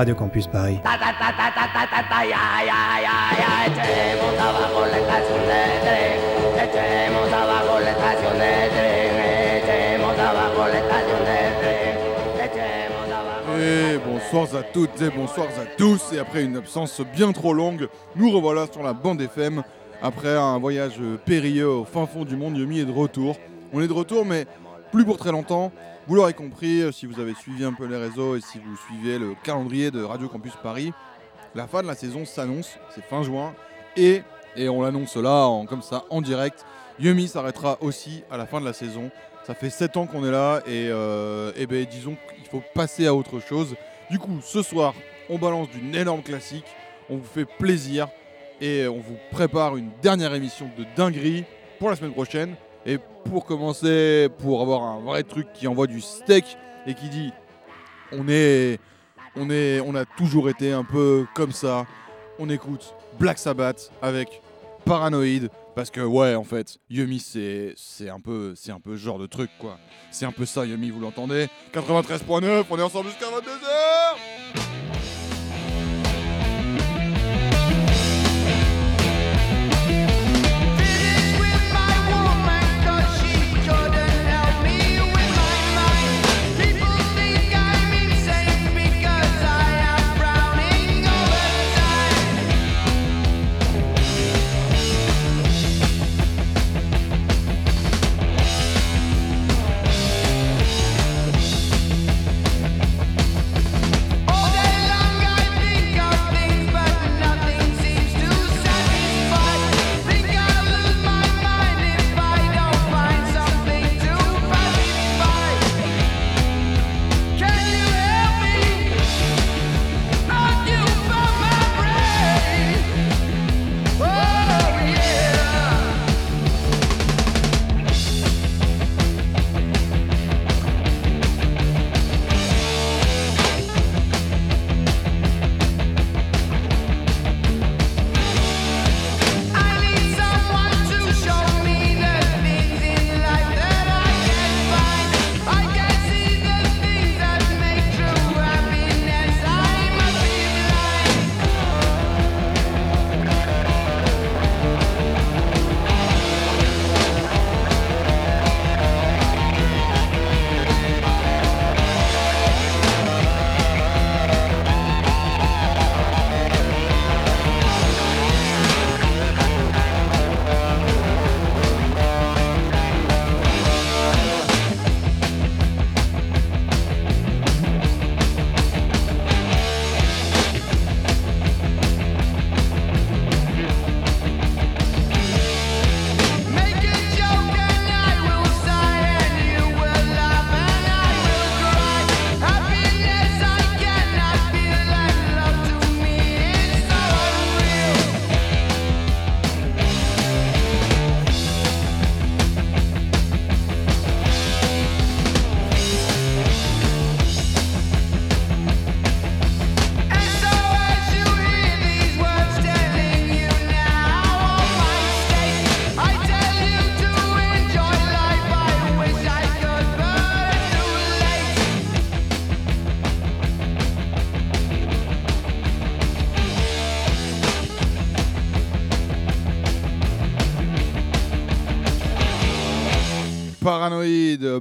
Radio Campus Paris. Et bonsoir à toutes et bonsoir à tous. Et après une absence bien trop longue, nous revoilà sur la bande FM. Après un voyage périlleux au fin fond du monde, Yumi est de retour. On est de retour, mais plus pour très longtemps. Vous l'aurez compris, si vous avez suivi un peu les réseaux et si vous suivez le calendrier de Radio Campus Paris, la fin de la saison s'annonce, c'est fin juin. Et, on l'annonce là, en, comme ça, en direct, Yumi s'arrêtera aussi à la fin de la saison. Ça fait 7 ans qu'on est là et, euh, et ben, disons qu'il faut passer à autre chose. Du coup, ce soir, on balance d'une énorme classique, on vous fait plaisir et on vous prépare une dernière émission de dinguerie pour la semaine prochaine. Pour commencer, pour avoir un vrai truc qui envoie du steak et qui dit on est, on est, on a toujours été un peu comme ça. On écoute Black Sabbath avec Paranoid parce que ouais en fait Yumi c'est c'est un peu c'est un peu ce genre de truc quoi. C'est un peu ça Yumi vous l'entendez? 93.9 on est ensemble jusqu'à 22h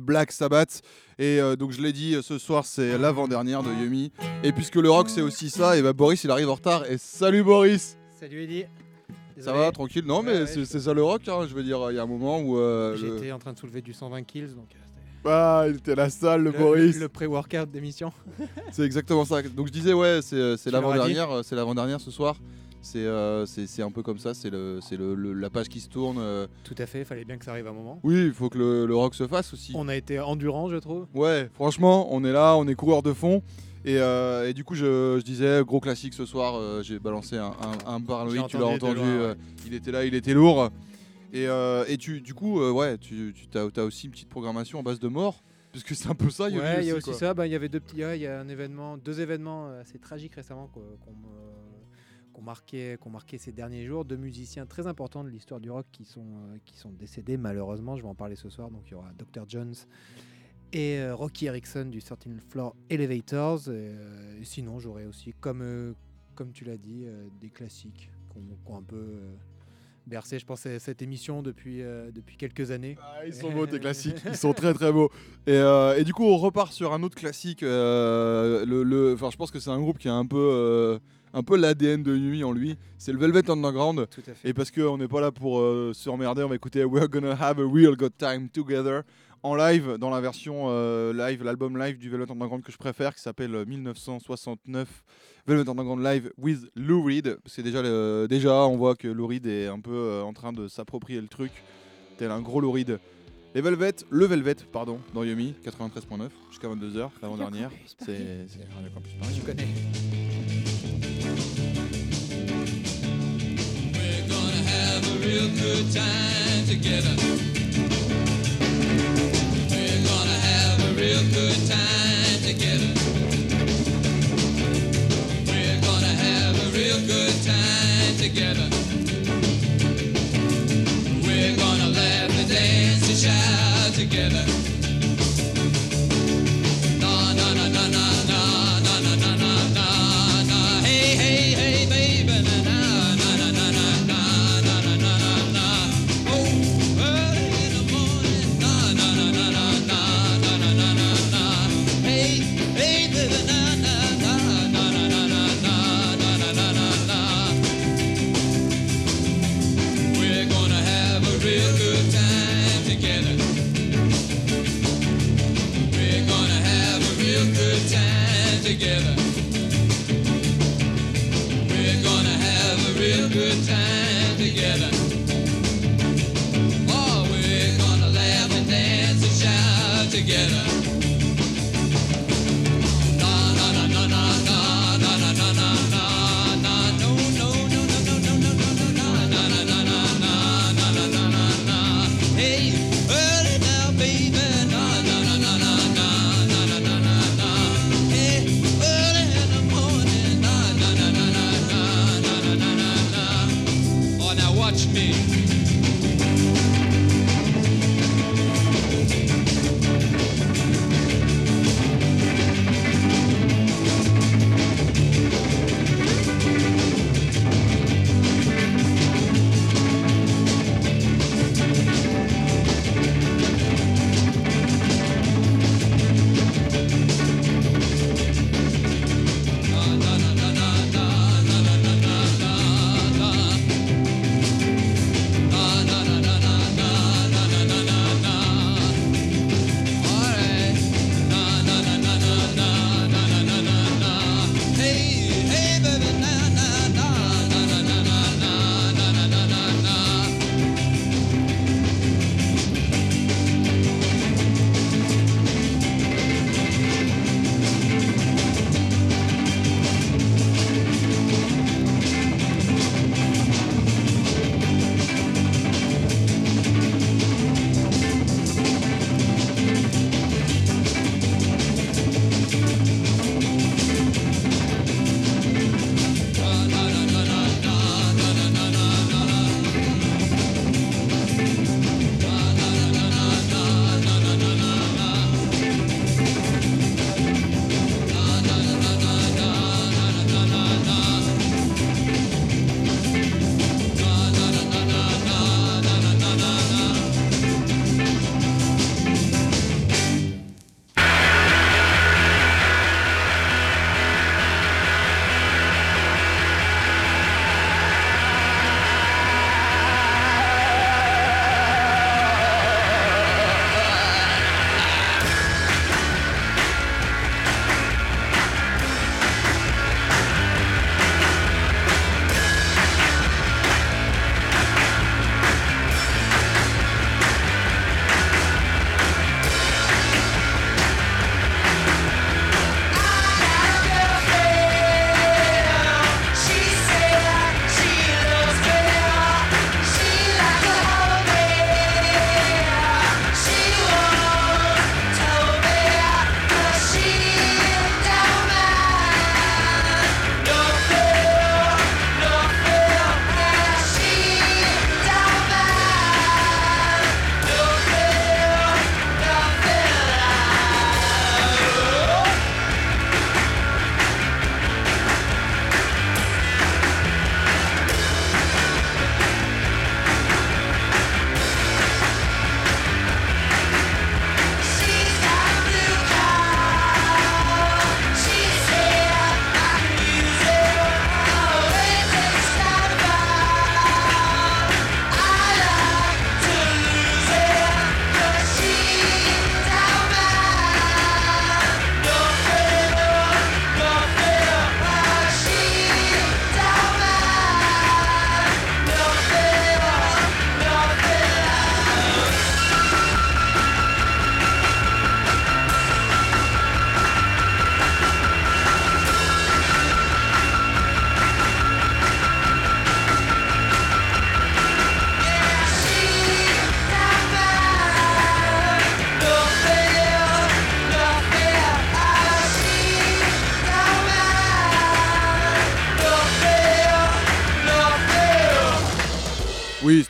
Black Sabbath. Et euh, donc je l'ai dit, ce soir c'est l'avant-dernière de Yumi. Et puisque le rock c'est aussi ça, et bah Boris il arrive en retard. Et salut Boris Salut Eddy Ça va, tranquille? Non mais Ouais, c'est je- ça le rock, hein, je veux dire, il y a un moment où... euh, le- J'étais en train de soulever du 120 kills, donc euh, c'était Ah, il était à la salle, le, le, Boris. le pré-workout d'émission. C'est exactement ça. Donc je disais, ouais, c'est euh, l'avant-dernière, euh, c'est l'avant-dernière ce soir. C'est euh, c'est un peu comme ça, c'est le, le, le- la page qui se tourne. euh. Tout à fait, fallait bien que ça arrive à un moment. Oui, il faut que le, le rock se fasse aussi. On a été endurant, je trouve. Ouais, franchement, on est là, on est coureur de fond. Et, euh, et du coup, je, je disais, gros classique ce soir, euh, j'ai balancé un, un, J'ai tu l'as entendu de entendu, loin, euh, ouais. il était là, il était lourd. Et, euh, et tu, du coup, euh, ouais, tu, tu as, aussi une petite programmation en base de mort, parce que c'est un peu ça, Ouais, il y a aussi quoi. ça. Bah, Il y avait deux petits, ouais, il y a un événement, deux événements assez tragiques récemment quoi, qu'on me- qu'on marquait, qu'on marquait ces derniers jours. Deux musiciens très importants de l'histoire du rock qui sont, euh, qui sont décédés malheureusement. Je vais en parler ce soir. Donc il y aura Dr Jones et euh, Rocky Erickson du 13 Floor Elevators. Et, euh, sinon, j'aurais aussi, comme, comme tu l'as dit, des classiques qui ont, qui ont un peu bercé, je pense, cette émission depuis, euh, depuis quelques années. Ah, ils sont beaux tes classiques, ils sont très très beaux. Et, euh, et du coup, on repart sur un autre classique. euh, le, le- je pense que c'est un groupe qui a un peu, un peu l'ADN de Yumi en lui. C'est le Velvet Underground. Tout à fait. Et parce qu'on n'est pas là pour euh, se emmerder, on va écouter We're Gonna Have a Real Good Time Together en live, dans la version euh, live, l'album live du Velvet Underground que je préfère, qui s'appelle euh, 1969 Velvet Underground Live with Lou Reed. C'est déjà, le- déjà, on voit que Lou Reed est un peu euh, en train de s'approprier le truc, tel un gros Lou Reed. Les Velvet, le Velvet, pardon, dans Yumi, 93.9, jusqu'à 22h, l'avant-dernière. C'est c'est Radio Campus Paris. Tu connais. Real good time together. We're gonna have a real good time together. We're gonna have a real good time together. We're gonna laugh and dance and shout together.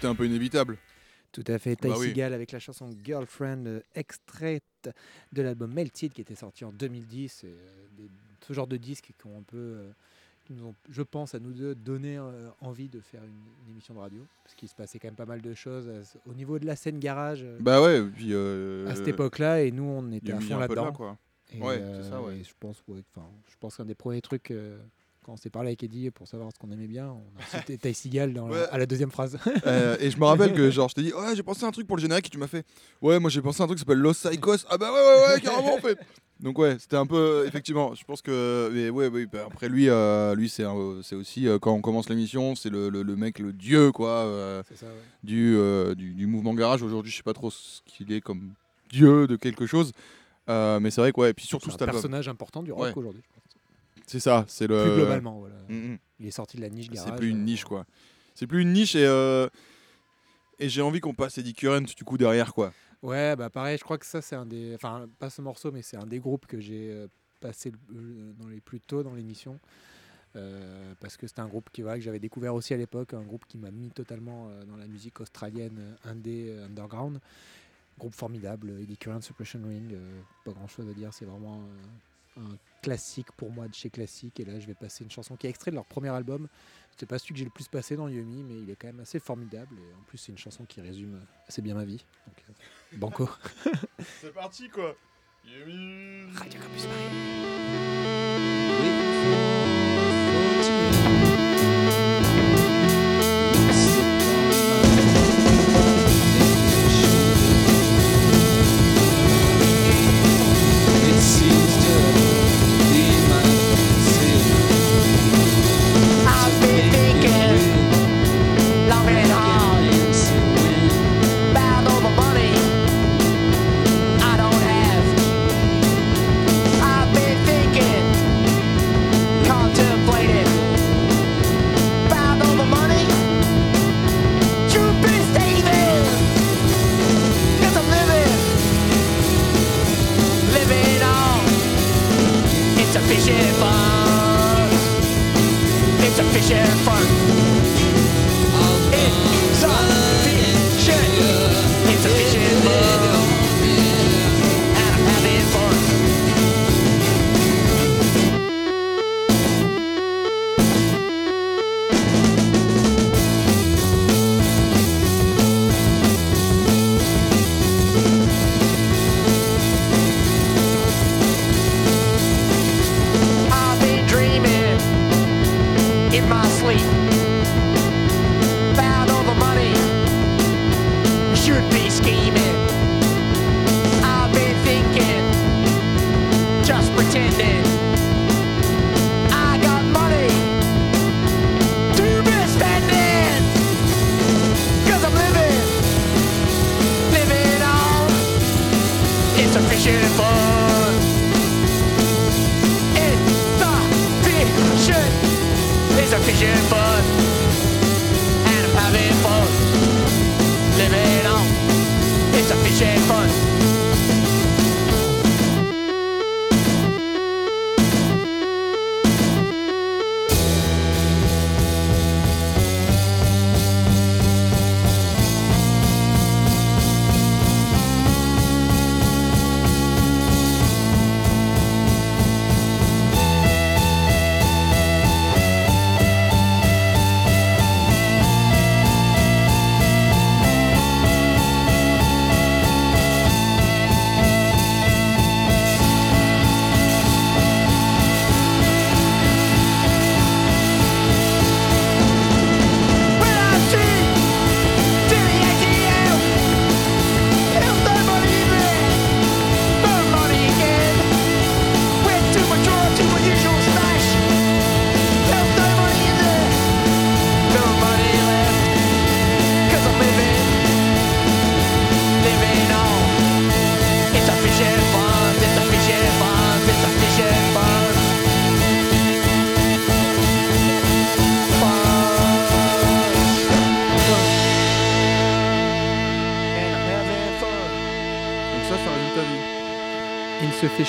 Un peu inévitable. Tout à fait. Ty Bah oui. Seagal avec la chanson Girlfriend, euh, extraite de l'album Melted qui était sorti en 2010. Et, euh, des- ce genre de disques qui ont un peu, euh, qui nous ont, je pense, à nous deux donné envie de faire une, une émission de radio. Parce qu'il se passait quand même pas mal de choses au niveau de la scène garage Bah ouais, et puis. euh, à cette époque-là. Et nous, on était à fond là, là-dedans. quoi. Et, Ouais, euh, c'est ça, ouais. et je pense, ouais, je pense qu'un des premiers trucs euh, quand on s'est parlé avec Eddie pour savoir ce qu'on aimait bien, on a cité Ty Seagal dans la- Ouais. à la deuxième phrase. Euh, et je me rappelle que genre je t'ai dit ouais j'ai pensé à un truc pour le générique et tu m'as fait ouais moi j'ai pensé à un truc qui s'appelle Los Psychos ah bah ouais ouais ouais carrément en fait donc ouais c'était un peu effectivement je pense que mais ouais, ouais bah, après lui euh, lui c'est aussi euh, quand on commence l'émission c'est le, le, le mec le dieu quoi C'est ça, ouais. du, du du mouvement garage aujourd'hui je sais pas trop ce qu'il est comme dieu de quelque chose mais c'est vrai que ouais et puis surtout C'est un personnage important du rock aujourd'hui. C'est ça c'est le Plus globalement, voilà. Mm, mm. Il est sorti de la niche garage. C'est plus une euh, niche quoi. C'est plus une niche et euh, et j'ai envie qu'on passe Eddie Current du coup derrière quoi. Ouais, bah pareil, je crois que ça c'est un des, enfin pas ce morceau, mais c'est un des groupes que j'ai euh, passé dans les plus tôt dans l'émission. Euh, parce que c'était un groupe qui, voilà, que j'avais découvert aussi à l'époque, un groupe qui m'a mis totalement dans la musique australienne indé underground. Groupe formidable, Eddie Current, Suppression Ring, euh, pas grand chose à dire, c'est vraiment euh, un classique pour moi de chez classique. Et là, je vais passer une chanson qui est extraite de leur premier album. C'est pas celui que j'ai le plus passé dans Yumi, mais il est quand même assez formidable. Et en plus, c'est une chanson qui résume assez bien ma vie. Donc, euh, banco. C'est parti quoi. Radio Campus Paris.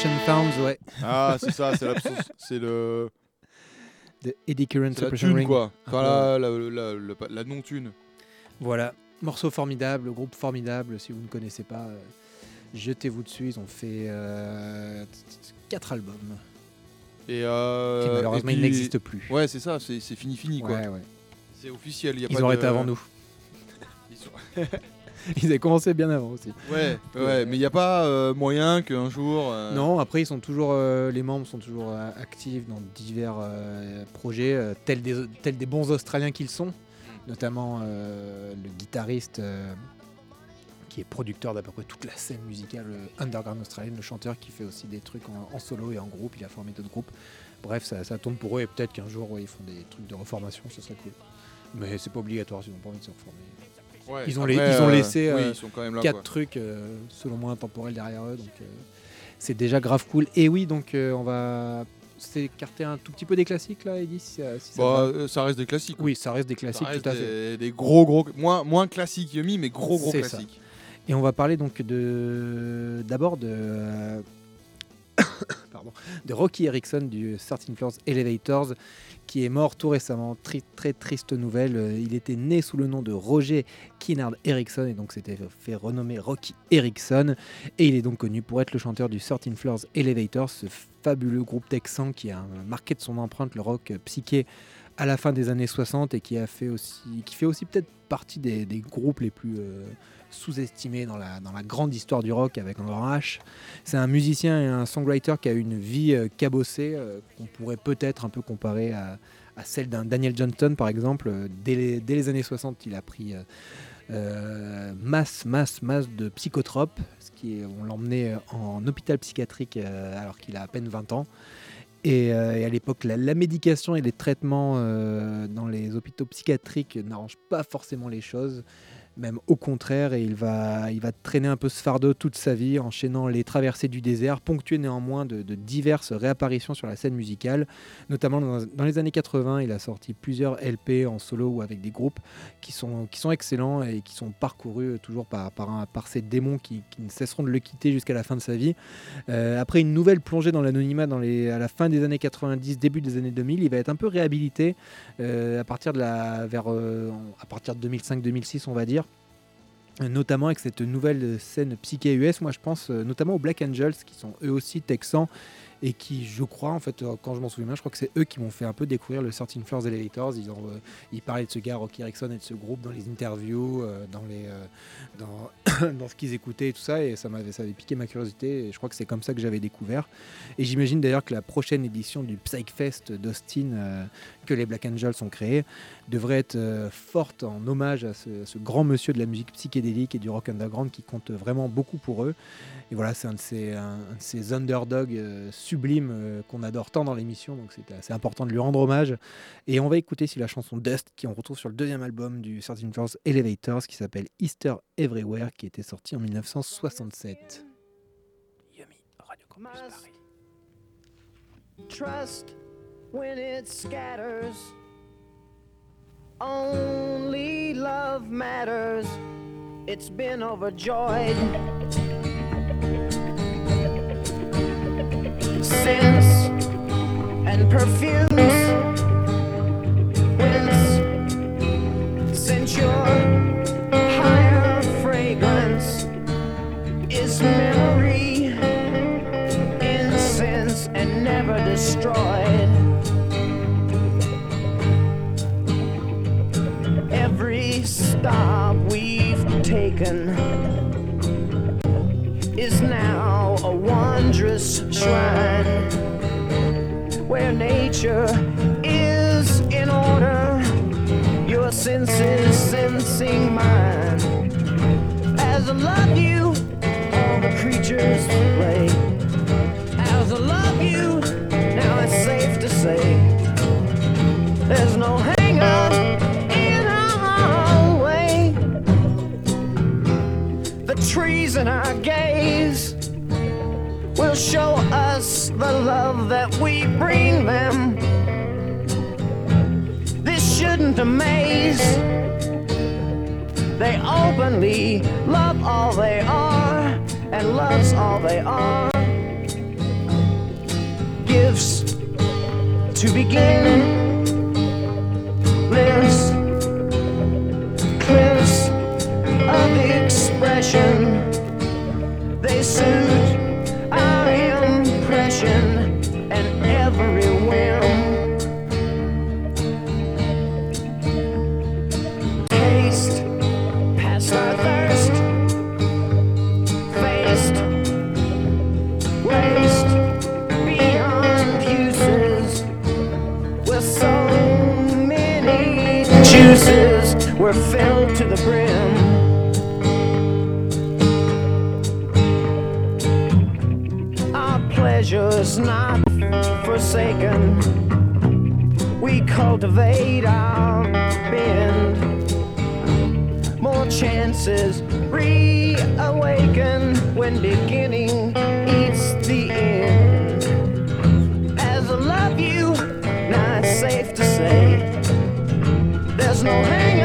Ouais. Ah c'est ça c'est l'absence c'est le De Eddie Current, c'est la thune Ring. quoi. Enfin la la, la, la- la non thune. Voilà, morceau formidable, groupe formidable. Si vous ne connaissez pas, euh, jetez-vous dessus. Ils ont fait 4 albums. Et, euh, qui malheureusement, et ils n'existent plus. Ouais, c'est ça, c'est fini, fini quoi. Ouais. C'est officiel. Y a Ils pas de- arrêté avant nous. Ils sont- Ils avaient commencé bien avant aussi. Ouais, ouais, mais il n'y a pas euh, moyen qu'un jour. euh, Non, après ils sont toujours, euh, les membres sont toujours euh, actifs dans divers euh, projets, euh, tels, des, tels des bons Australiens qu'ils sont, notamment euh, le guitariste euh, qui est producteur d'à peu près toute la scène musicale euh, underground australienne, le chanteur qui fait aussi des trucs en, en solo et en groupe, il a formé d'autres groupes. Bref, ça, ça tourne pour eux et peut-être qu'un jour ouais, ils font des trucs de reformation, ce serait cool. Mais c'est pas obligatoire s'ils n'ont pas envie de se reformer. Ouais, ils ont après, les- ils ont euh, laissé, Oui, euh, ils sont quand même là. quatre quoi. trucs euh, selon moi intemporels derrière eux donc c'est déjà grave cool et oui donc on va s'écarter un tout petit peu des classiques là Eddy si Bah, ça reste des classiques. oui ça reste des classiques reste tout à fait des, des gros, gros. Moins, moins classiques Yumi, mais gros, gros C'est ça. classiques. et on va parler donc de d'abord de de Rocky Erickson du 13 Floors Elevators qui est mort tout récemment. Très triste nouvelle Euh, il était né sous le nom de Roger Kinnard Erickson et donc s'était fait renommer Rocky Erickson. Et il est donc connu pour être le chanteur du 13 Floors Elevator, ce fabuleux groupe texan qui a marqué de son empreinte le rock psyché à la fin des années 60 et qui a fait aussi, qui fait aussi peut-être partie des, des groupes les plus euh, sous-estimés dans la, dans la grande histoire du rock avec un grand H. C'est un musicien et un songwriter qui a une vie euh, cabossée euh, qu'on pourrait peut-être un peu comparer à, à celle d'un Daniel Johnston par exemple. Euh, Dès les, dès les années 60, il a pris masse, masse, masse de psychotropes, ce qui est, on en hôpital psychiatrique alors qu'il a à peine 20 ans. Et, à l'époque, la, médication et les traitements dans les hôpitaux psychiatriques n'arrangent pas forcément les choses, même au contraire, et il va, il va traîner un peu ce fardeau toute sa vie, enchaînant les traversées du désert, ponctuées néanmoins de, diverses réapparitions sur la scène musicale, notamment dans, les années 80, il a sorti plusieurs LP en solo ou avec des groupes qui sont, qui sont excellents et qui sont parcourus toujours par, par, ces démons qui, ne cesseront de le quitter jusqu'à la fin de sa vie. Euh, après une nouvelle plongée dans l'anonymat à la fin des années 90, début des années 2000, il va être un peu réhabilité euh, à, partir de euh, à partir de 2005-2006, on va dire. Notamment avec cette nouvelle scène psyché US, moi je pense euh, notamment aux Black Angels qui sont eux aussi texans et qui, je crois, en fait, euh, quand je m'en souviens bien, je crois que c'est eux qui m'ont fait un peu découvrir le 13 Floors Elevators. Ils, ont, euh, ils parlaient de ce gars, Rocky Erickson, et de ce groupe dans les interviews, dans, les, dans ce qu'ils écoutaient et tout ça, et ça m'avait ça avait piqué ma curiosité, je crois que c'est comme ça que j'avais découvert. Et j'imagine d'ailleurs que la prochaine édition du Psychfest d'Austin, euh, que les Black Angels ont créé, devrait être euh, forte en hommage à ce, grand monsieur de la musique psychédélique et du rock underground qui compte vraiment beaucoup pour eux. Et voilà, c'est un de ces, un, un de ces underdogs euh, sublimes qu'on adore tant dans l'émission, donc c'était assez important de lui rendre hommage. Et on va écouter si la chanson Dust, qui on retrouve sur le deuxième album du 13 Floors Elevators, qui s'appelle Easter Everywhere, qui était sorti en 1967. Yummy, Radio Campus Paris. trust when it scatters. Only love matters. It's been overjoyed. Scents and perfumes. Winds since destroyed. Every stop we've taken is now a wondrous shrine where nature is in order. Your senses sensing mine. As I love you, all the creatures play. As I love trees in our gaze will show us the love that we bring them. This shouldn't amaze. They openly love all they are and loves all they are. Gifts to begin, lives, They suit our impression and every whim. Taste, past our thirst. Faced, waste, beyond uses. With so many juices, we're filled to the brim. forsaken. We cultivate our bend. More chances reawaken when beginning eats the end. As I love you, not safe to say. There's no hanging.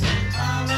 Bye.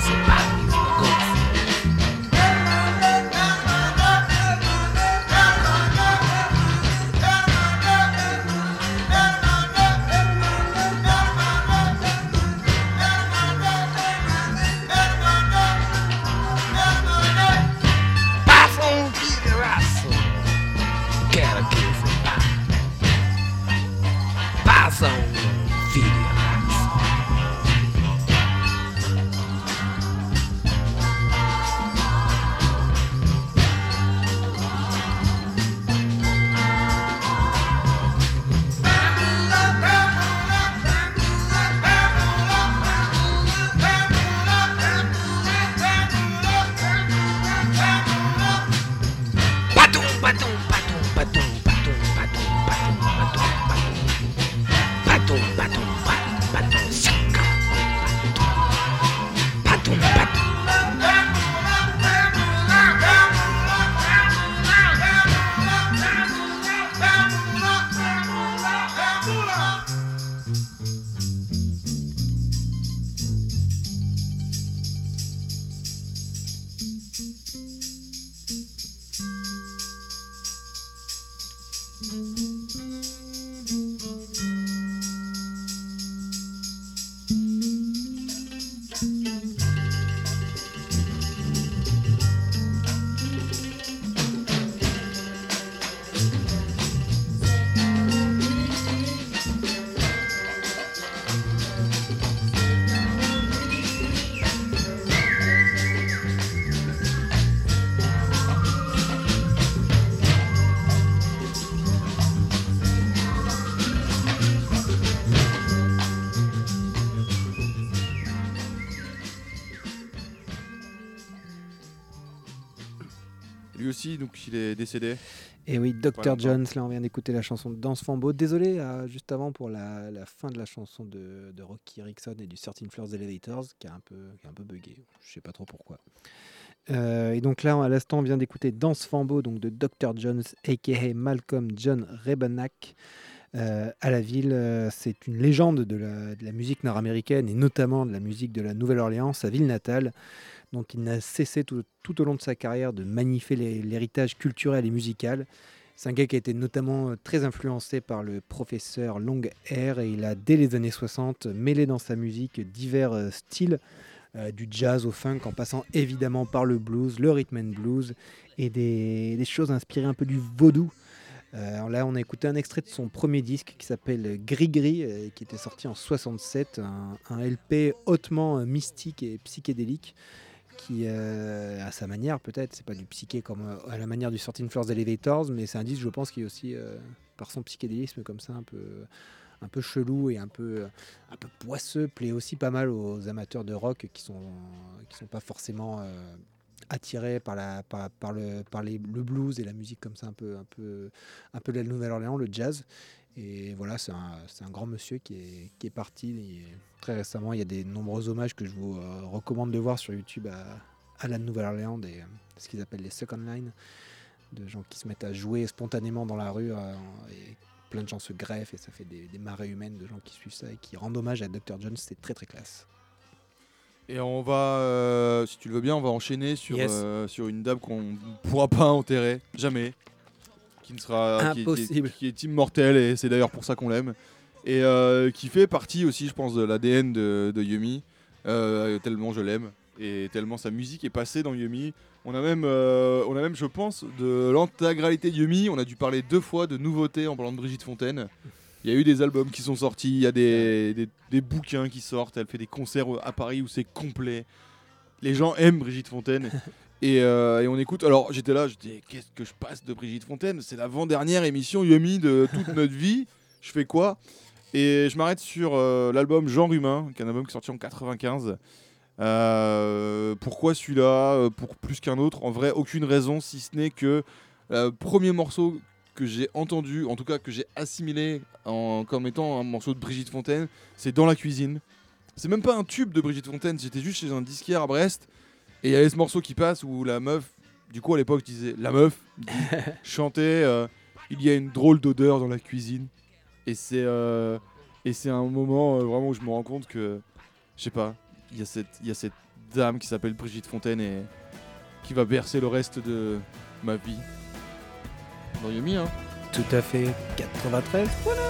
is about you. Donc il est décédé. Et oui, Dr. Jones, là on vient d'écouter la chanson de Danse Fambo. Désolé euh, juste avant pour la, la fin de la chanson de, de Rocky Erickson et du 13 Floors Elevators qui a un peu, qui a un peu bugué. Je sais pas trop pourquoi. Euh, et donc là, à l'instant, on vient d'écouter Danse Fambo donc de Dr. Jones, a.k.a. Malcolm John Rebennack. Euh, à la ville, euh, c'est une légende de la, de la musique nord-américaine et notamment de la musique de la Nouvelle-Orléans, sa ville natale, dont il n'a cessé tout, au long de sa carrière de magnifier l'héritage culturel et musical. C'est un gars qui a été notamment euh, très influencé par le professeur Long Hair et il a, dès les années 60, mêlé dans sa musique divers euh, styles, euh, du jazz au funk, en passant évidemment par le blues, le rhythm and blues et des, choses inspirées un peu du vaudou. Là, on a écouté un extrait de son premier disque qui s'appelle Gris Gris, qui était sorti en 67, un, LP hautement mystique et psychédélique qui, euh, à sa manière, peut-être, c'est pas du psyché comme euh, à la manière du 13 Floors Elevators, mais c'est un disque, je pense, qui est aussi, euh, par son psychédélisme comme ça, un peu, un peu chelou et un peu, un peu poisseux, plaît aussi pas mal aux amateurs de rock qui sont, qui sont pas forcément euh, attirés par, la, par le, par les, le blues et la musique comme ça, un peu, un peu, un peu de la Nouvelle-Orléans, le jazz. Et voilà, c'est un, grand monsieur qui est, qui est parti et très récemment. Il y a des nombreux hommages que je vous euh, recommande de voir sur YouTube à, à la Nouvelle-Orléans, des, ce qu'ils appellent les second line, de gens qui se mettent à jouer spontanément dans la rue euh, et plein de gens se greffent et ça fait des, des marées humaines de gens qui suivent ça et qui rendent hommage à Dr. Jones. C'est très très classe. Et on va, euh, si tu le veux bien, on va enchaîner sur, Yes. euh, sur une dame qu'on ne pourra pas enterrer, jamais. Qui ne sera qui est- qui. Qui est, immortelle et c'est d'ailleurs pour ça qu'on l'aime. Et euh, qui fait partie aussi, je pense, de l'ADN de, de Yumi. euh, tellement je l'aime et tellement sa musique est passée dans Yumi. On a même, euh, on a même, je pense, de l'intégralité de Yumi. On a dû parler deux fois de nouveautés en parlant de Brigitte Fontaine. Il y a eu des albums qui sont sortis, il y a des, des, des bouquins qui sortent, elle fait des concerts à Paris où c'est complet. Les gens aiment Brigitte Fontaine. et, euh, et on écoute. Alors j'étais là, je dis qu'est-ce que je passe de Brigitte Fontaine? C'est l'avant-dernière émission Yumi de toute notre vie. Je fais quoi? Et je m'arrête sur euh, l'album Genre Humain, qui est un album qui est sorti en 95. Euh, pourquoi celui-là? Pour plus qu'un autre En vrai, aucune raison, si ce n'est que le premier morceau que j'ai entendu, en tout cas que j'ai assimilé en, comme étant un morceau de Brigitte Fontaine, c'est Dans la cuisine. C'est même pas un tube de Brigitte Fontaine, j'étais juste chez un disquaire à Brest et il y avait ce morceau qui passe où la meuf, du coup à l'époque je disais la meuf, chantait euh, Il y a une drôle d'odeur dans la cuisine. Et c'est euh, et c'est un moment euh, vraiment où je me rends compte que, je sais pas, il y, a cette- il y a cette dame qui s'appelle Brigitte Fontaine et qui va bercer le reste de ma vie. Dans Yumi, hein. Tout à fait. 93. Voilà.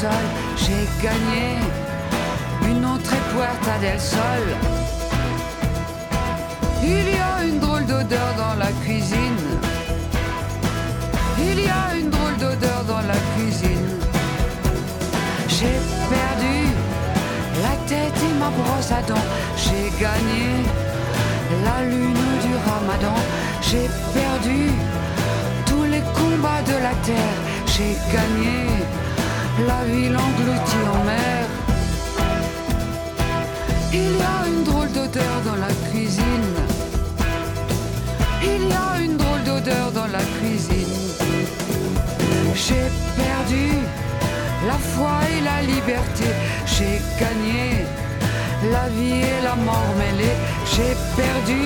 J'ai gagné une entrée Puerta del Sol. Il y a une drôle d'odeur dans la cuisine. Il y a une drôle d'odeur dans la cuisine. J'ai perdu la tête et ma brosse à dents. J'ai gagné la lune du ramadan. J'ai perdu tous les combats de la terre. J'ai gagné la ville engloutie en mer. Il y a une drôle d'odeur dans la cuisine. Il y a une drôle d'odeur dans la cuisine. J'ai perdu la foi et la liberté. J'ai gagné la vie et la mort mêlée. J'ai perdu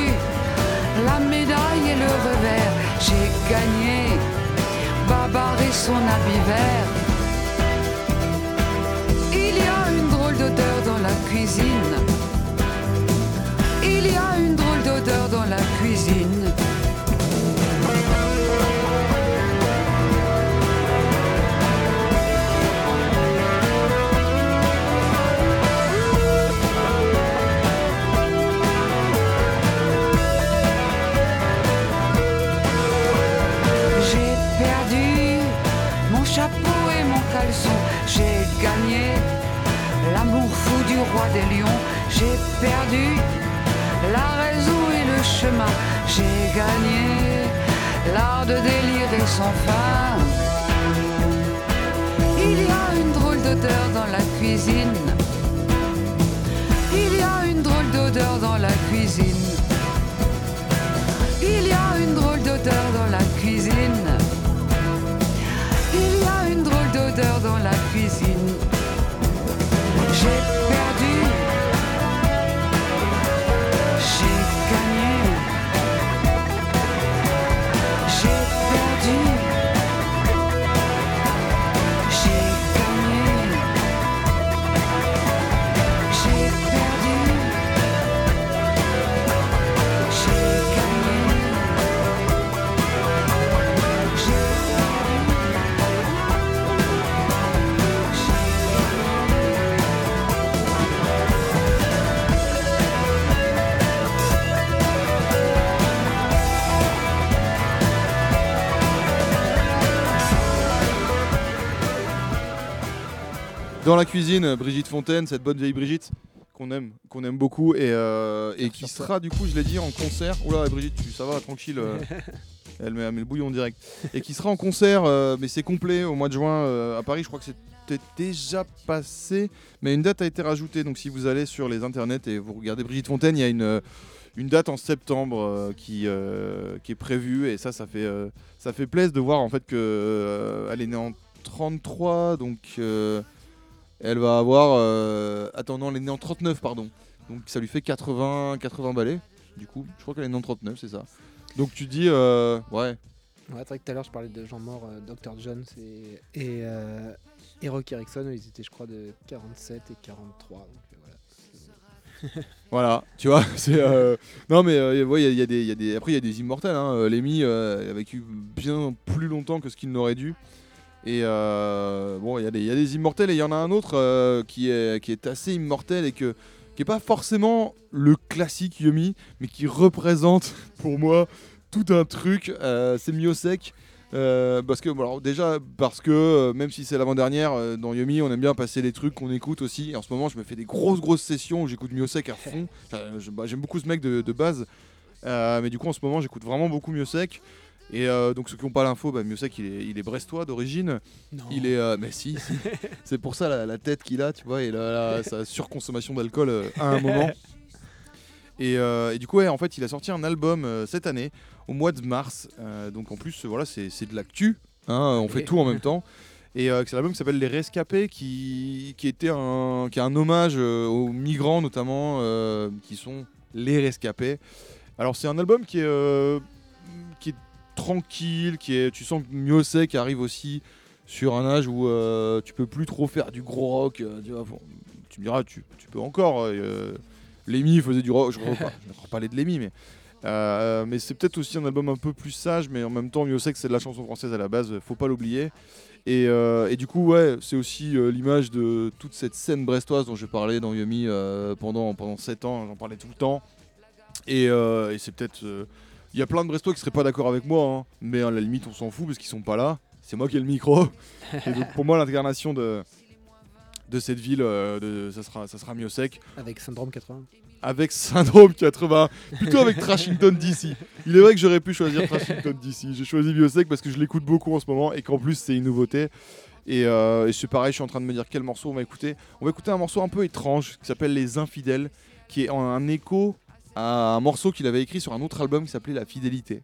la médaille et le revers. J'ai gagné Babar et son habit vert. Cuisine. Il y a une drôle d'odeur dans la cuisine. De délirer sans fin. Il y a une drôle d'odeur dans la cuisine. Dans la cuisine, Brigitte Fontaine, cette bonne vieille Brigitte qu'on aime, qu'on aime beaucoup et, euh, et qui sera du coup, je l'ai dit, en concert. Oula, Brigitte, tu, ça va, tranquille. euh, elle, met, elle met le bouillon direct. Et qui sera en concert, euh, mais c'est complet au mois de juin à Paris. Je crois que c'était déjà passé, mais une date a été rajoutée. Donc si vous allez sur les internets et vous regardez Brigitte Fontaine, il y a une, une date en septembre euh, qui, euh, qui est prévue et ça, ça fait, euh, ça fait plaisir de voir en fait que elle est née en 33, donc. Euh, elle va avoir. Euh... Attends, non, elle est née en 39, pardon. Donc ça lui fait 80, 80 balais. Du coup, je crois qu'elle est née en 39, c'est ça. Donc tu dis, euh... ouais, Ouais, c'est vrai que tout à l'heure je parlais de gens morts, euh, Dr. Jones et, et, euh, et Rock Erickson, ils étaient je crois de 47 et 43. Donc euh, voilà. voilà, tu vois, c'est. euh, Non, mais euh, ouais, il y a- il y, a des- il y a des. Après, il y a des immortels. Hein. Euh, Lemmy euh, a vécu bien plus longtemps que ce qu'il n'aurait dû. Et euh, bon, il y, a des- il y a des immortels et il y en a un autre euh, qui, est, qui est assez immortel et que, qui est pas forcément le classique Yumi, mais qui représente pour moi tout un truc. euh, c'est Miosek. Parce que bon, alors déjà parce que même si c'est l'avant-dernière dans Yumi on aime bien passer les trucs qu'on écoute aussi et en ce moment je me fais des grosses grosses sessions où j'écoute Miosek à fond bah, j'aime beaucoup ce mec de, de base mais du coup en ce moment j'écoute vraiment beaucoup Miosek et euh, donc ceux qui n'ont pas l'info bah, Miosek il est, il est brestois d'origine. Il est euh, mais si, si. c'est pour ça la, la tête qu'il a tu vois et la, la- sa surconsommation d'alcool euh, à un moment. Et, et du coup ouais, en fait il a sorti un album cette année au mois de mars. Donc en plus voilà c'est de l'actu hein, on fait tout en même temps. Et c'est l'album qui s'appelle Les Rescapés qui, qui était un, qui est un hommage aux migrants notamment qui sont les rescapés. Alors c'est un album qui est, qui est tranquille qui est tu sens que Miosek arrive aussi sur un âge où euh, tu peux plus trop faire du gros rock. euh, tu, tu me diras, tu, peux encore. Euh, Lemmy faisait du rock. Je ne vais pas parler de Lemmy, mais, euh, mais c'est peut-être aussi un album un peu plus sage, mais en même temps, mieux c'est que c'est de la chanson française à la base, faut pas l'oublier. Et, euh, du coup, ouais, c'est aussi euh, l'image de toute cette scène brestoise dont j'ai parlé dans Yumi euh, pendant, pendant 7 ans, j'en parlais tout le temps. Euh, et c'est peut-être. Il y a plein de Brestois qui seraient pas d'accord avec moi, hein, mais à la limite, on s'en fout parce qu'ils sont pas là. C'est moi qui ai le micro. et donc, pour moi, l'incarnation de, de cette ville, euh, de, ça, sera, ça sera Miosec. Avec Syndrome 80. Avec Syndrome 80, plutôt avec Trashington DC. Il est vrai que j'aurais pu choisir Trashington DC. J'ai choisi Biosec parce que je l'écoute beaucoup en ce moment et qu'en plus c'est une nouveauté. Et, euh, et c'est pareil, je suis en train de me dire quel morceau on va écouter. On va écouter un morceau un peu étrange qui s'appelle Les Infidèles, qui est un écho un morceau qu'il avait écrit sur un autre album qui s'appelait La Fidélité.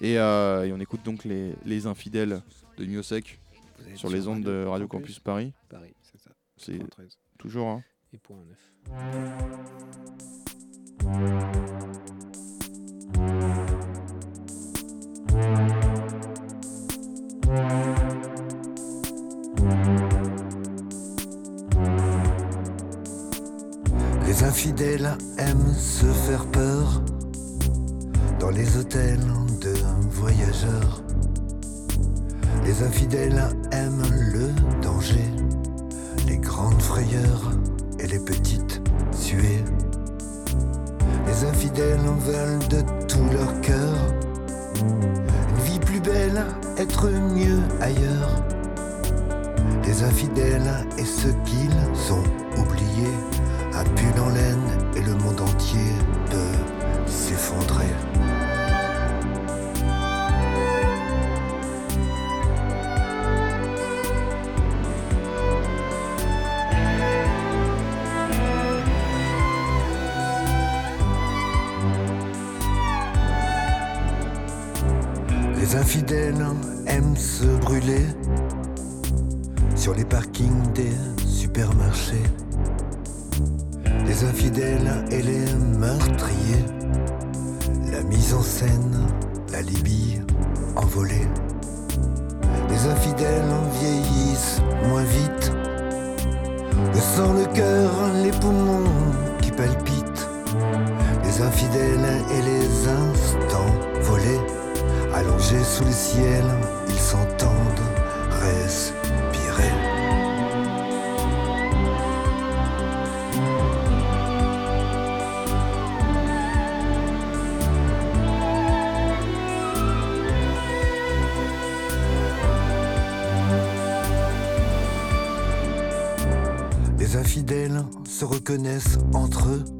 Et, euh, et on écoute donc les, les Infidèles de Miosec sur les ondes de Radio Campus Paris. Paris, c'est ça. C'est 93. toujours. hein. Et point 9. Les infidèles aiment se faire peur dans les hôtels de voyageurs. Les infidèles aiment le danger, les grandes frayeurs et les petites suées. Les infidèles veulent de tout leur cœur une vie plus belle, être mieux ailleurs. Les infidèles et ceux qu'ils ont s'effondrer. Les infidèles aiment se brûler sur les parkings des supermarchés les infidèles et les mise en scène, la Libye envolée. Les infidèles vieillissent moins vite, le sang, le cœur, les poumons qui palpitent. Les infidèles et les instants volés, allongés sous le ciel, se reconnaissent entre eux.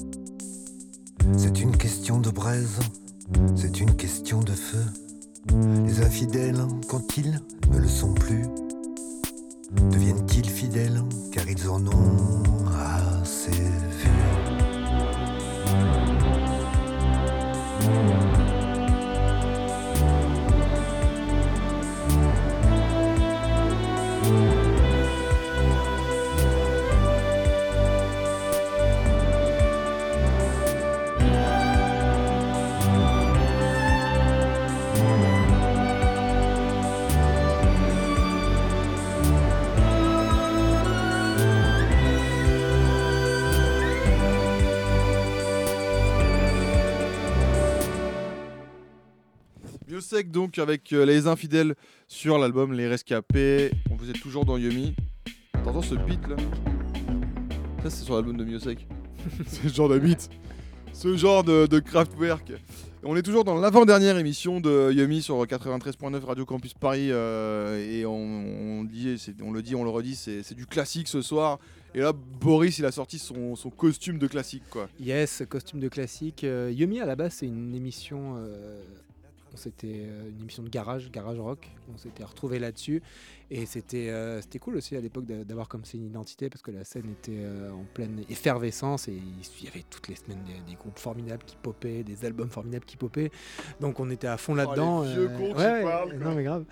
Donc avec euh, les infidèles sur l'album Les Rescapés. On vous êtes toujours dans Yumi. T'entends ce beat là? Ça c'est sur l'album de Biosec. c'est ce genre de beat. Ce genre de, de Kraftwerk. On est toujours dans l'avant-dernière émission de Yumi sur 93.9 Radio Campus Paris euh, et on, on dit, on le dit, on le redit, c'est c'est du classique ce soir. Et là, Boris, il a sorti son, son costume de classique quoi. Yes, costume de classique. Euh, Yumi à la base c'est une émission, euh, c'était euh, une émission de garage, garage rock. On s'était retrouvé là-dessus et c'était euh, c'était cool aussi à l'époque d'a- d'avoir comme c'est une identité parce que la scène était euh, en pleine effervescence et il y avait toutes les semaines des, des groupes formidables qui popaient, des albums formidables qui popaient. Donc on était à fond là-dedans. Oh, euh, qui ouais, non mais grave.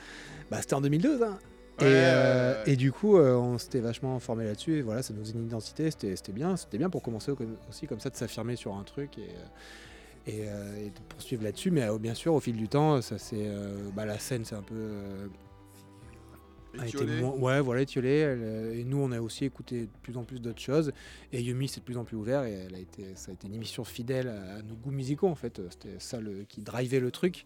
Bah c'était en 2002 hein. Ouais, et, euh, ouais. et du coup, euh, on s'était vachement formé là-dessus. Et voilà, ça nous faisait une identité. C'était bien. C'était bien pour commencer au- aussi comme ça de s'affirmer sur un truc et, et, euh, et de poursuivre là-dessus. Mais euh, bien sûr, au fil du temps, ça c'est bah, la scène, c'est un peu euh, a été moins- ouais, voilà, étiolée. Elle, euh, et nous, on a aussi écouté de plus en plus d'autres choses. Et Yumi, c'est de plus en plus ouvert. Et elle a été, ça a été une émission fidèle à, à nos goûts musicaux, en fait. C'était ça le, qui drivait le truc.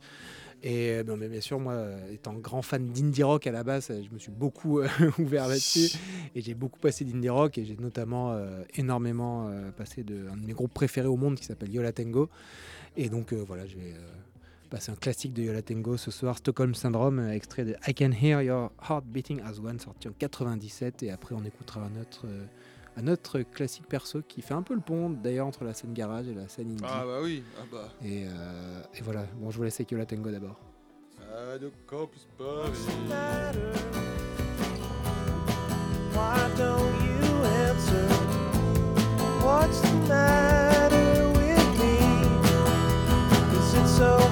Et euh, bien sûr, moi, euh, étant grand fan d'indie rock à la base, euh, je me suis beaucoup ouvert là-dessus. Et j'ai beaucoup passé d'indie rock. Et j'ai notamment énormément passé de un de mes groupes préférés au monde qui s'appelle Yola Tango. Et donc, voilà, je vais. passer un classique de Yola Tango ce soir, Stockholm Syndrome, extrait de I Can Hear Your Heart Beating as One, sorti en 97. Et après, on écoutera un autre, un autre classique perso qui fait un peu le pont d'ailleurs entre la scène garage et la scène indie. Ah bah oui, ah bah. et, euh, et voilà, bon, je vous laisse avec Yola Tango d'abord. Radio Campus Paris. Why don't you answer? What's the matter with me? Is it so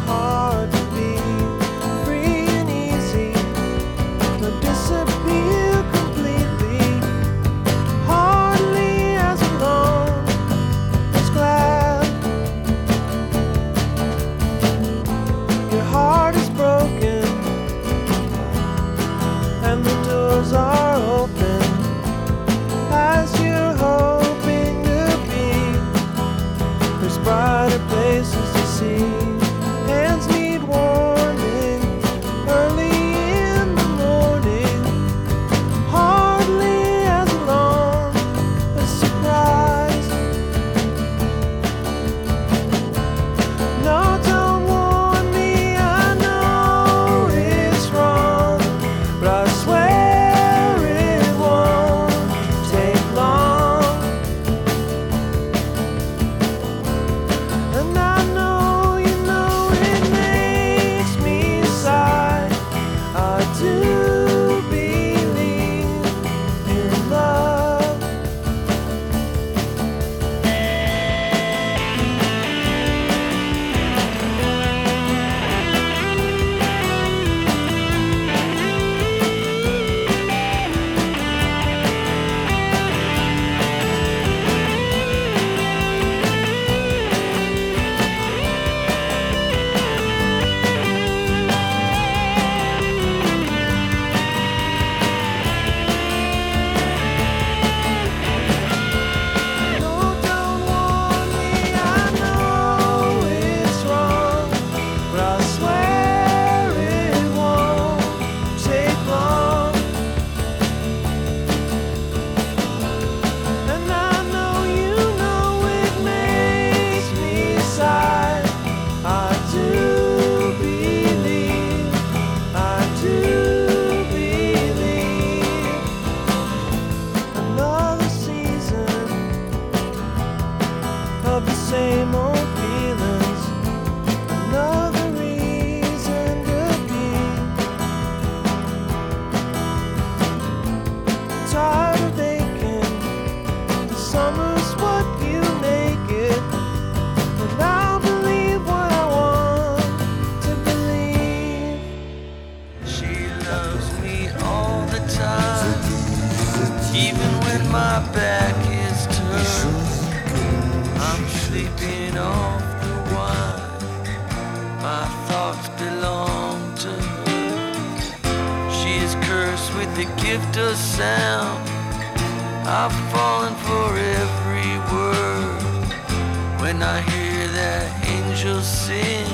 When I hear that angel sing,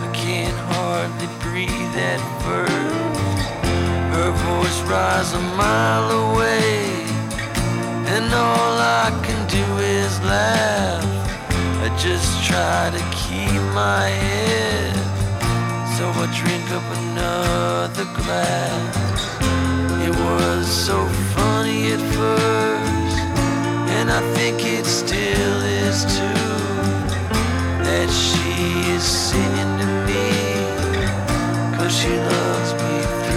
I can't hardly breathe at first. Her voice rises a mile away, and all I can do is laugh. I just try to keep my head, so I drink up another glass. It was so funny at first, and I think it still is too. That she is singing to me, cause she loves me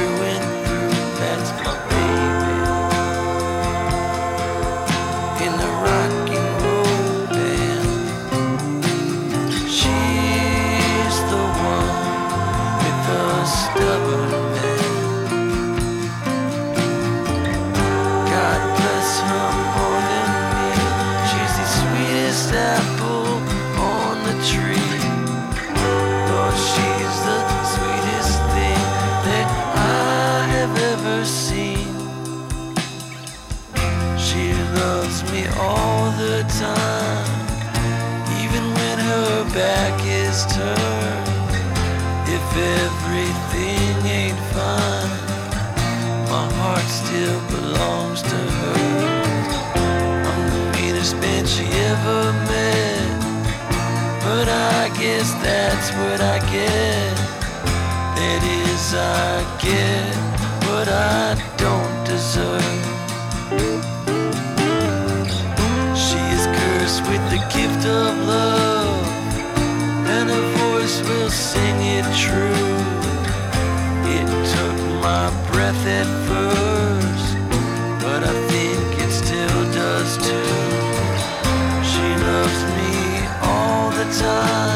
I get what I don't deserve. She is cursed with the gift of love, and her voice will sing it true. It took my breath at first, but I think it still does too. She loves me all the time,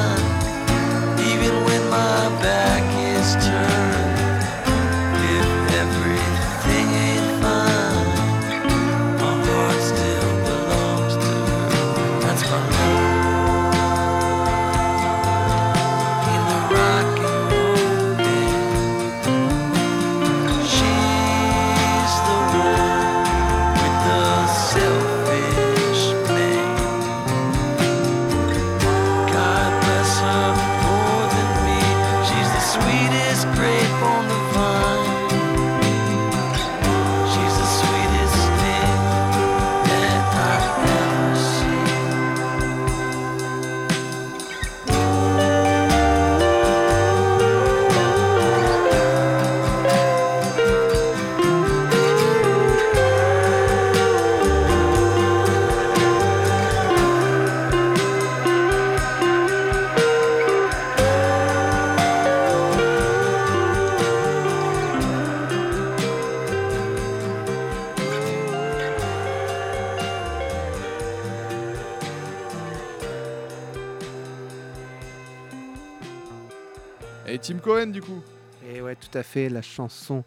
Cohen, du coup. Et ouais, tout à fait. La chanson,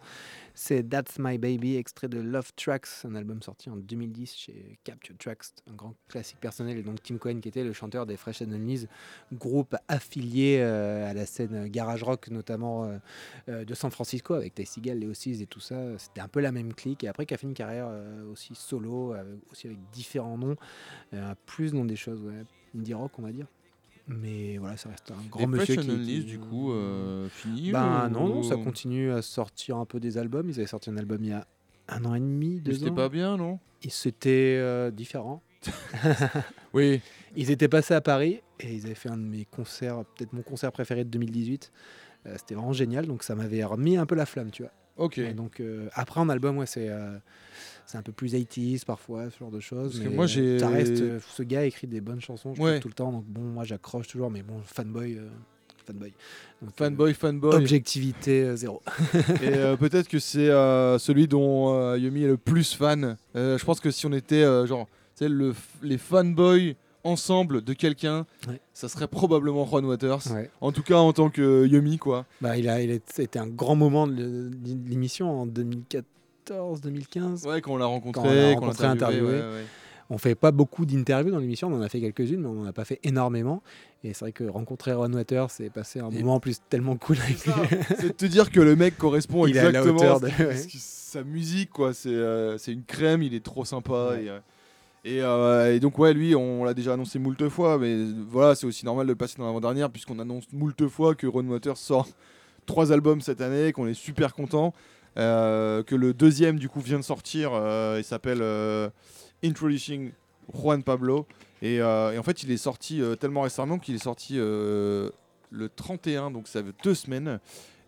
c'est That's My Baby, extrait de Love Tracks, un album sorti en 2010 chez Capture Tracks, un grand classique personnel. Et donc Tim Cohen, qui était le chanteur des Fresh Anomalies, groupe affilié euh, à la scène garage rock, notamment euh, euh, de San Francisco, avec Ty Seagal, Leo Seas et tout ça. C'était un peu la même clique. Et après, qui a fait une carrière aussi solo, aussi avec différents noms, plus dans des choses indie rock, on va dire. Mais voilà, ça reste un grand Et monsieur Fresh qui, qui- du coup, euh, fini bah ou- non, non, ça continue à sortir un peu des albums. Ils avaient sorti un album il y a un an et demi, deux C'était ans. pas bien, non? Et c'était euh, différent. Oui. Ils étaient passés à Paris et ils avaient fait un de mes concerts, peut-être mon concert préféré de 2018. Euh, c'était vraiment génial, donc ça m'avait remis un peu la flamme, tu vois. Ok. Et donc euh, après en album, ouais, c'est c'est un peu plus 80s parfois, ce genre de choses. Parce que mais moi, j'ai- ça reste, euh, ce gars écrit des bonnes chansons, je Ouais. trouve, tout le temps. Donc bon, moi j'accroche toujours, mais bon, fanboy, euh, fanboy. Donc, euh, Fanboy, fanboy. Objectivité zéro. Et peut-être que c'est celui dont Yumi est le plus fan. Je pense que si on était genre, tu sais, le f- les fanboys ensemble de quelqu'un, Ouais. ça serait probablement Juan Waters. Ouais. En tout cas, en tant que Yumi, quoi. Bah, il a, il a- c'était un grand moment de le- de l'émission en 2014-2015. Ouais, quand on l'a rencontré, Quand on l'a rencontré, interviewé, interviewé. ouais, ouais. On fait pas beaucoup d'interviews dans l'émission, on en a fait quelques-unes, mais on en a pas fait énormément. Et c'est vrai que rencontrer Ron Waters, c'est passé un Et- moment en plus tellement cool avec lui. C'est de te dire que le mec correspond Il est à la exactement hauteur à de- sa musique, quoi. C'est euh, c'est une crème, il est trop sympa. Et, euh, et, euh, et donc, ouais, lui, on l'a déjà annoncé moult fois, mais voilà, c'est aussi normal de le passer dans l'avant-dernière, puisqu'on annonce moult fois que Ron Waters sort trois albums cette année, qu'on est super content. Euh, que le deuxième, du coup, vient de sortir. euh, il s'appelle euh, Introducing Juan Pablo. Et, et en fait, il est sorti tellement récemment qu'il est sorti le 31, donc ça fait deux semaines.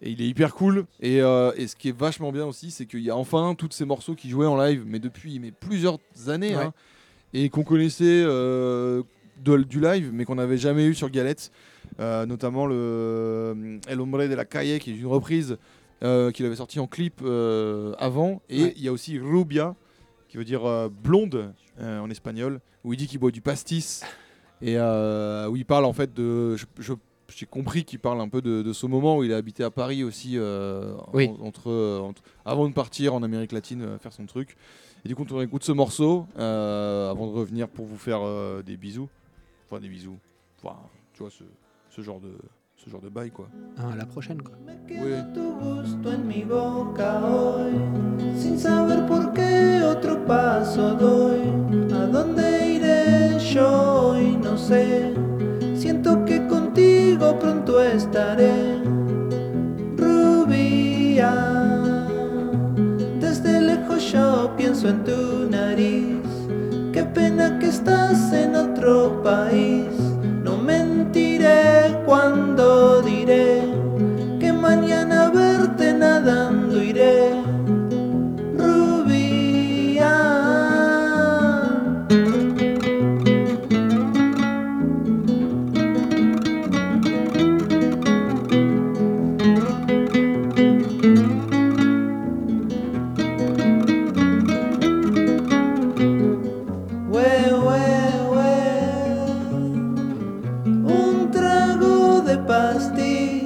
Et il est hyper cool. Et, euh, et ce qui est vachement bien aussi, c'est qu'il y a enfin tous ces morceaux qui jouaient en live, mais depuis mais plusieurs années, Ouais. hein, et qu'on connaissait euh, de- du live, mais qu'on n'avait jamais eu sur Galette. Euh, notamment le El Hombre de la Calle, qui est une reprise euh, qu'il avait sorti en clip euh, avant. Et Ouais. il y a aussi Rubia, qui veut dire euh, blonde en espagnol, où il dit qu'il boit du pastis. Et où il parle en fait de. je- J'ai compris qu'il parle un peu de, de ce moment où il a habité à Paris aussi, Oui. en- entre, entre- avant de partir en Amérique latine faire son truc. Et du coup, on écoute ce morceau avant de revenir pour vous faire des bisous. Enfin, des bisous. Enfin, tu vois, ce, ce genre de, ce genre de bail quoi. Ah, la prochaine quoi. Oui. Siento que contigo pronto estaré, rubia. Desde lejos yo pienso en tu nariz. Qué pena que estás en otro país cuando diré pastis.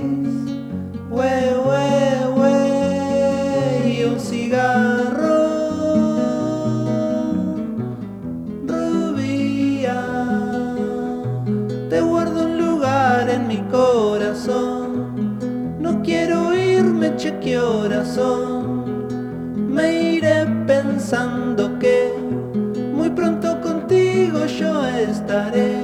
Hue, hue, hue. Y un cigarro. Rubia. Te guardo un lugar en mi corazón. No quiero irme, che, qué horas son. Me iré pensando que muy pronto contigo yo estaré.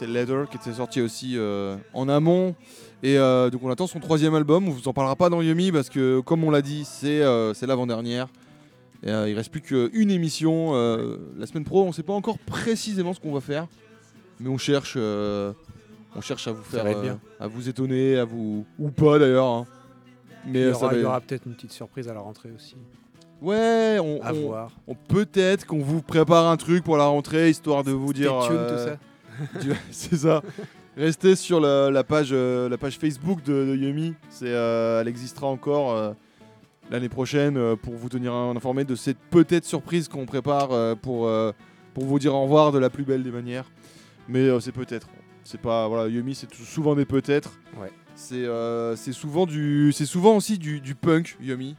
C'est Leather qui était sorti aussi euh, en amont. Et euh, donc, on attend son troisième album. On vous en parlera pas dans Yumi parce que, comme on l'a dit, c'est euh, l'avant-dernière. Et, il reste plus qu'une émission. la semaine pro, on sait pas encore précisément ce qu'on va faire. Mais on cherche, on cherche à vous faire, bien. à vous étonner, à vous ou pas d'ailleurs. hein. Mais Il y aura, va aura peut-être une petite surprise à la rentrée aussi. Ouais, on, À on- voir. on- peut-être qu'on vous prépare un truc pour la rentrée, histoire de vous dire. tuned, euh, tout du- C'est ça. Restez sur la, la page, euh, la page Facebook de, de Yumi. C'est, euh, elle existera encore euh, l'année prochaine pour vous tenir informé de cette peut-être surprise qu'on prépare pour, pour vous dire au revoir de la plus belle des manières. Mais c'est peut-être. C'est pas voilà, Yumi, c'est souvent des peut-être. Ouais. C'est c'est souvent du, c'est souvent aussi du, du punk Yumi.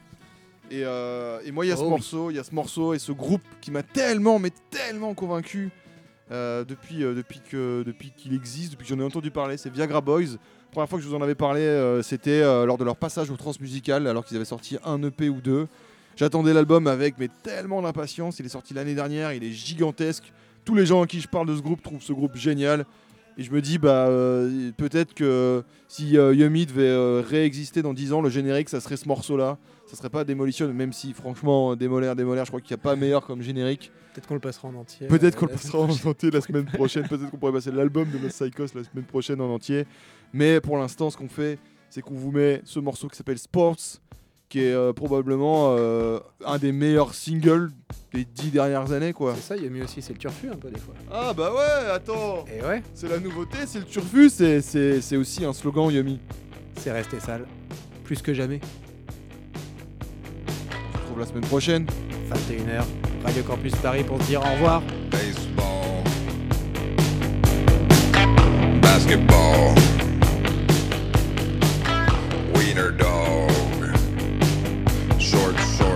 Et, euh, et moi, il y a ce Oh morceau, il y a ce morceau et ce groupe qui m'a tellement, mais tellement convaincu euh, depuis, euh, depuis qu'il existe, depuis que j'en ai entendu parler. C'est Viagra Boys. La première fois que je vous en avais parlé, euh, c'était lors de leur passage au Transmusical, alors qu'ils avaient sorti un EP ou deux. J'attendais l'album avec mais tellement d'impatience. Il est sorti l'année dernière, il est gigantesque. Tous les gens à qui je parle de ce groupe trouvent ce groupe génial. Et je me dis, bah, peut-être que si Yumi devait réexister dans 10 ans, le générique, ça serait ce morceau-là. Ça serait pas Demolition, même si, franchement, Démolir, Démolir, je crois qu'il n'y a pas meilleur comme générique. Peut-être qu'on le passera en entier. Peut-être euh, qu'on le la passera en entier la semaine prochaine. Peut-être qu'on pourrait passer l'album de Los Psychos la semaine prochaine en entier. Mais pour l'instant, ce qu'on fait, c'est qu'on vous met ce morceau qui s'appelle Sports, qui est euh, probablement euh, un des meilleurs singles des dix dernières années, quoi. C'est ça, il y a mieux aussi, c'est le turfu un peu des fois. Ah bah ouais, attends Et ouais, C'est la nouveauté, c'est le turfu, c'est- aussi un slogan Yumi. c'est resté sale. Plus que jamais. La semaine prochaine. 21h, Radio Campus Paris pour se dire au revoir. baseball, basketball, wiener dog, short shorts,